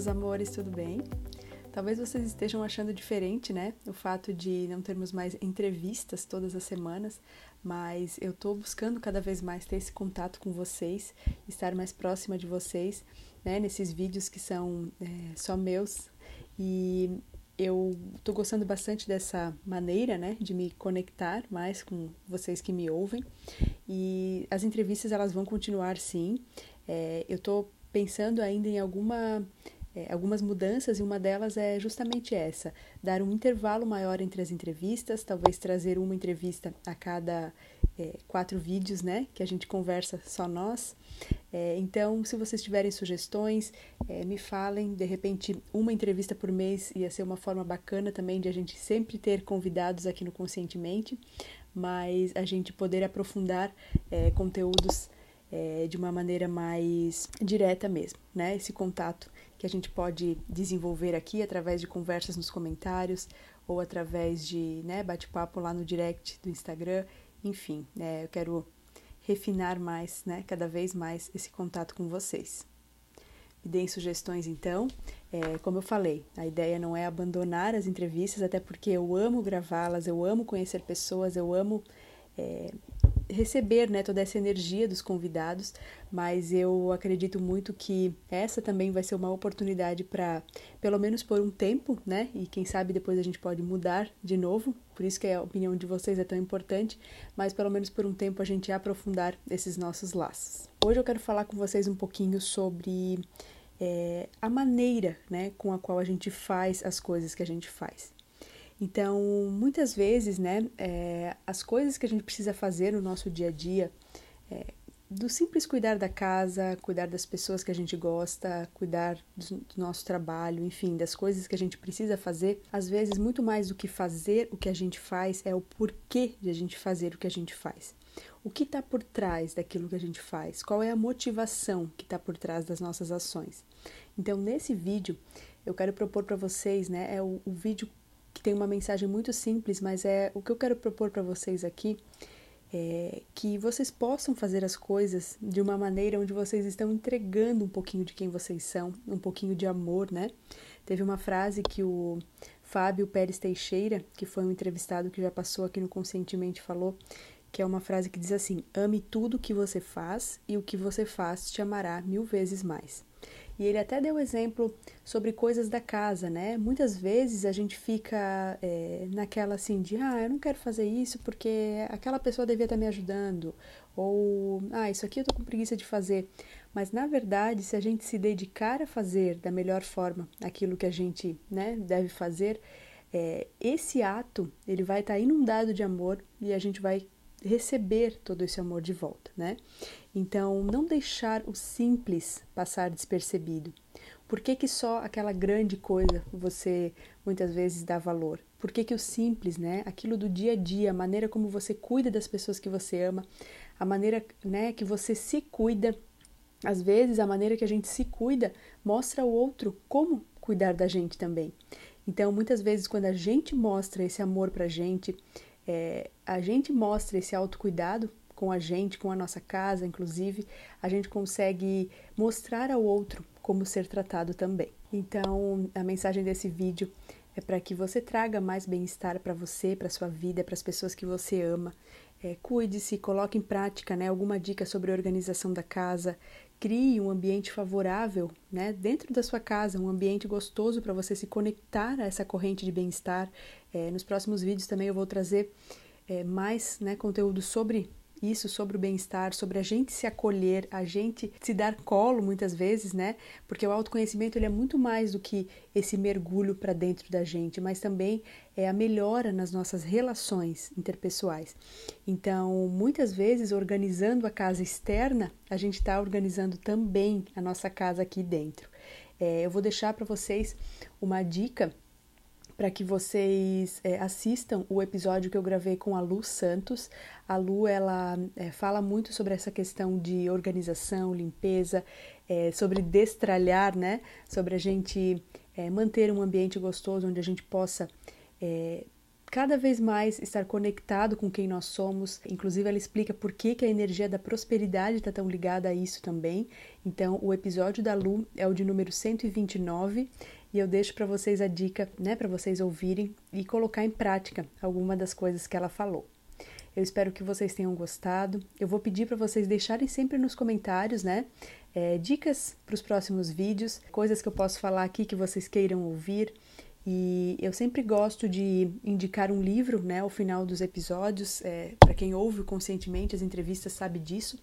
meus amores, tudo bem? Talvez vocês estejam achando diferente, né? O fato de não termos mais entrevistas todas as semanas, mas eu tô buscando cada vez mais ter esse contato com vocês, estar mais próxima de vocês, né? Nesses vídeos que são é, só meus. E eu tô gostando bastante dessa maneira, né? De me conectar mais com vocês que me ouvem. E as entrevistas, elas vão continuar sim. É, eu tô pensando ainda em alguma é, algumas mudanças e uma delas é justamente essa: dar um intervalo maior entre as entrevistas, talvez trazer uma entrevista a cada é, quatro vídeos, né? Que a gente conversa só nós. É, então, se vocês tiverem sugestões, é, me falem. De repente, uma entrevista por mês ia ser uma forma bacana também de a gente sempre ter convidados aqui no Conscientemente, mas a gente poder aprofundar é, conteúdos é, de uma maneira mais direta mesmo, né? Esse contato que a gente pode desenvolver aqui através de conversas nos comentários ou através de né, bate-papo lá no direct do Instagram, enfim, né, eu quero refinar mais, né, cada vez mais esse contato com vocês. Me deem sugestões então. É, como eu falei, a ideia não é abandonar as entrevistas, até porque eu amo gravá-las, eu amo conhecer pessoas, eu amo é, receber né, toda essa energia dos convidados, mas eu acredito muito que essa também vai ser uma oportunidade para, pelo menos por um tempo, né? E quem sabe depois a gente pode mudar de novo, por isso que a opinião de vocês é tão importante, mas pelo menos por um tempo a gente aprofundar esses nossos laços. Hoje eu quero falar com vocês um pouquinho sobre é, a maneira né, com a qual a gente faz as coisas que a gente faz. Então, muitas vezes, né, é, as coisas que a gente precisa fazer no nosso dia a dia, é, do simples cuidar da casa, cuidar das pessoas que a gente gosta, cuidar do, do nosso trabalho, enfim, das coisas que a gente precisa fazer, às vezes, muito mais do que fazer o que a gente faz, é o porquê de a gente fazer o que a gente faz. O que está por trás daquilo que a gente faz? Qual é a motivação que está por trás das nossas ações? Então, nesse vídeo, eu quero propor para vocês, né, é o, o vídeo que tem uma mensagem muito simples, mas é o que eu quero propor para vocês aqui é que vocês possam fazer as coisas de uma maneira onde vocês estão entregando um pouquinho de quem vocês são, um pouquinho de amor, né? Teve uma frase que o Fábio Pérez Teixeira, que foi um entrevistado que já passou aqui no Conscientemente, falou, que é uma frase que diz assim: Ame tudo que você faz e o que você faz te amará mil vezes mais. E ele até deu exemplo sobre coisas da casa, né? Muitas vezes a gente fica é, naquela assim de, ah, eu não quero fazer isso porque aquela pessoa devia estar me ajudando, ou, ah, isso aqui eu tô com preguiça de fazer. Mas na verdade, se a gente se dedicar a fazer da melhor forma aquilo que a gente, né, deve fazer, é, esse ato ele vai estar inundado de amor e a gente vai receber todo esse amor de volta, né? Então, não deixar o simples passar despercebido. Por que, que só aquela grande coisa você muitas vezes dá valor? Por que, que o simples, né? Aquilo do dia a dia, a maneira como você cuida das pessoas que você ama, a maneira né, que você se cuida, às vezes a maneira que a gente se cuida mostra ao outro como cuidar da gente também. Então, muitas vezes, quando a gente mostra esse amor pra gente, é, a gente mostra esse autocuidado com a gente, com a nossa casa, inclusive, a gente consegue mostrar ao outro como ser tratado também. Então, a mensagem desse vídeo é para que você traga mais bem-estar para você, para sua vida, para as pessoas que você ama. É, Cuide-se, coloque em prática né, alguma dica sobre a organização da casa, crie um ambiente favorável né, dentro da sua casa, um ambiente gostoso para você se conectar a essa corrente de bem-estar. É, nos próximos vídeos também eu vou trazer é, mais né, conteúdo sobre isso sobre o bem-estar, sobre a gente se acolher, a gente se dar colo muitas vezes, né? Porque o autoconhecimento ele é muito mais do que esse mergulho para dentro da gente, mas também é a melhora nas nossas relações interpessoais. Então, muitas vezes, organizando a casa externa, a gente está organizando também a nossa casa aqui dentro. É, eu vou deixar para vocês uma dica para que vocês é, assistam o episódio que eu gravei com a Lu Santos. A Lu ela é, fala muito sobre essa questão de organização, limpeza, é, sobre destralhar, né? Sobre a gente é, manter um ambiente gostoso onde a gente possa é, cada vez mais estar conectado com quem nós somos. Inclusive, ela explica por que, que a energia da prosperidade está tão ligada a isso também. Então, o episódio da Lu é o de número 129 e eu deixo para vocês a dica, né, para vocês ouvirem e colocar em prática alguma das coisas que ela falou. Eu espero que vocês tenham gostado. Eu vou pedir para vocês deixarem sempre nos comentários, né? É, dicas para os próximos vídeos, coisas que eu posso falar aqui que vocês queiram ouvir. E eu sempre gosto de indicar um livro, né, ao final dos episódios. É, para quem ouve conscientemente as entrevistas sabe disso.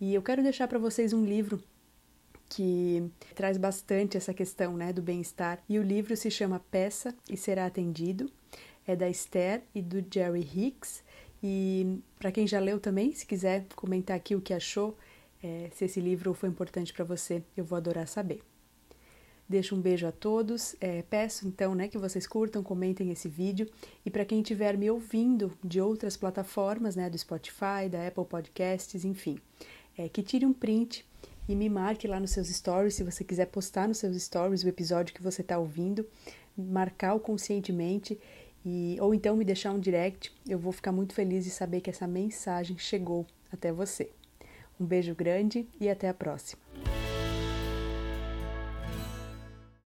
E eu quero deixar para vocês um livro que traz bastante essa questão, né, do bem-estar. E o livro se chama Peça e Será Atendido. É da Esther e do Jerry Hicks. E para quem já leu também, se quiser comentar aqui o que achou, é, se esse livro foi importante para você, eu vou adorar saber. Deixo um beijo a todos. É, peço então né, que vocês curtam, comentem esse vídeo. E para quem estiver me ouvindo de outras plataformas, né, do Spotify, da Apple Podcasts, enfim, é, que tire um print e me marque lá nos seus stories, se você quiser postar nos seus stories o episódio que você está ouvindo, marcar o conscientemente e, ou então me deixar um direct, eu vou ficar muito feliz de saber que essa mensagem chegou até você. Um beijo grande e até a próxima.